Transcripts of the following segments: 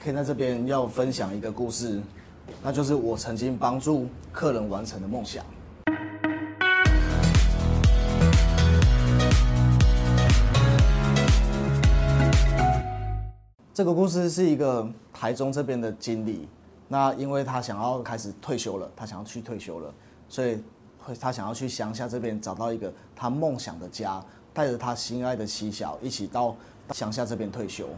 可以在这边要分享一个故事，那就是我曾经帮助客人完成的梦想。这个故事是一个台中这边的经理，那因为他想要开始退休了，他想要去退休了，所以会他想要去乡下这边找到一个他梦想的家，带着他心爱的妻小一起到乡下这边退休。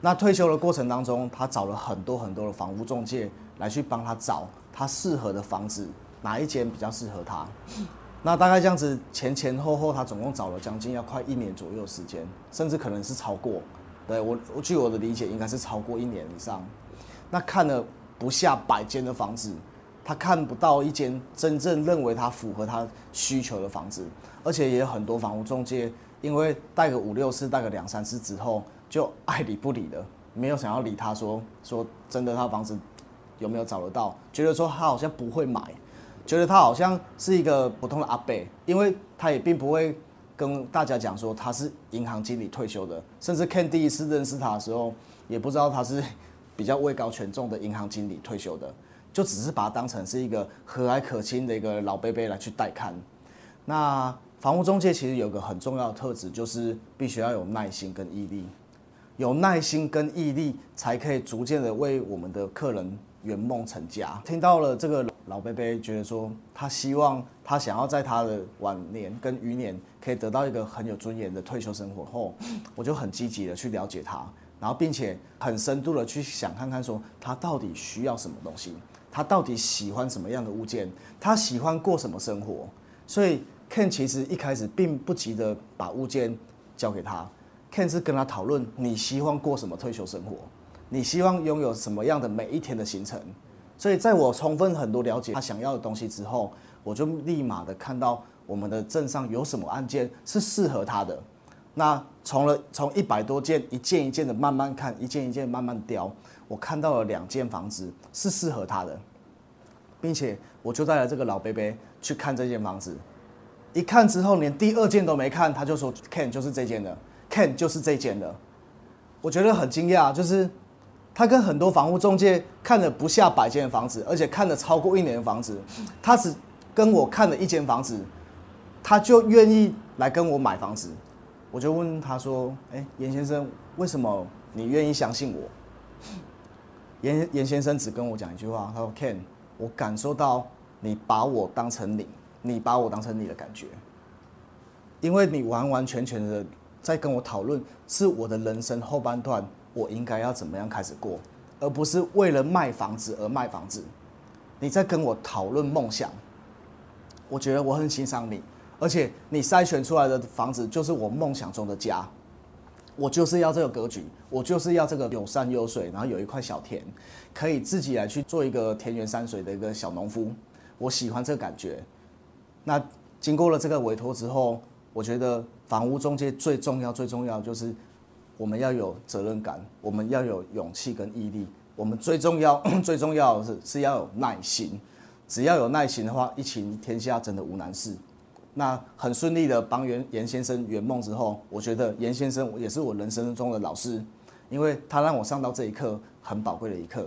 那退休的过程当中，他找了很多很多的房屋中介来去帮他找他适合的房子，哪一间比较适合他。那大概这样子前前后后，他总共找了将近要快一年左右时间，甚至可能是超过。对我，我据我的理解，应该是超过一年以上。那看了不下百间的房子，他看不到一间真正认为他符合他需求的房子，而且也有很多房屋中介，因为带个五六次，带个两三次之后，就爱理不理的，没有想要理他，说说真的，他房子有没有找得到？觉得说他好像不会买，觉得他好像是一个普通的阿伯，因为他也并不会。跟大家讲说他是银行经理退休的，甚至 Ken 第一次认识他的时候，也不知道他是比较位高权重的银行经理退休的，就只是把他当成是一个和蔼可亲的一个老伯伯来去带看。那房屋中介其实有个很重要的特质，就是必须要有耐心跟毅力，有耐心跟毅力，才可以逐渐的为我们的客人圆梦成家。听到了这个。老贝贝觉得说，他希望他想要在他的晚年跟余年可以得到一个很有尊严的退休生活后，我就很积极的去了解他，然后并且很深度的去想看看说他到底需要什么东西，他到底喜欢什么样的物件，他喜欢过什么生活。所以 Ken 其实一开始并不急着把物件交给他，Ken 是跟他讨论你希望过什么退休生活，你希望拥有什么样的每一天的行程。所以，在我充分很多了解他想要的东西之后，我就立马的看到我们的镇上有什么案件是适合他的。那从了从一百多件，一件一件的慢慢看，一件一件慢慢雕，我看到了两间房子是适合他的，并且我就带了这个老伯伯去看这间房子。一看之后，连第二件都没看，他就说：“Ken 就是这间的，Ken 就是这间的。”我觉得很惊讶，就是。他跟很多房屋中介看了不下百间房子，而且看了超过一年的房子，他只跟我看了一间房子，他就愿意来跟我买房子。我就问他说：“哎，严先生，为什么你愿意相信我？”严严先生只跟我讲一句话，他说：“Ken，我感受到你把我当成你，你把我当成你的感觉，因为你完完全全的在跟我讨论是我的人生后半段。”我应该要怎么样开始过，而不是为了卖房子而卖房子。你在跟我讨论梦想，我觉得我很欣赏你，而且你筛选出来的房子就是我梦想中的家。我就是要这个格局，我就是要这个有山有水，然后有一块小田，可以自己来去做一个田园山水的一个小农夫。我喜欢这个感觉。那经过了这个委托之后，我觉得房屋中介最重要、最重要就是。我们要有责任感，我们要有勇气跟毅力。我们最重要、最重要的是是要有耐心。只要有耐心的话，一情天下真的无难事。那很顺利的帮袁严先生圆梦之后，我觉得严先生也是我人生中的老师，因为他让我上到这一课很宝贵的一课。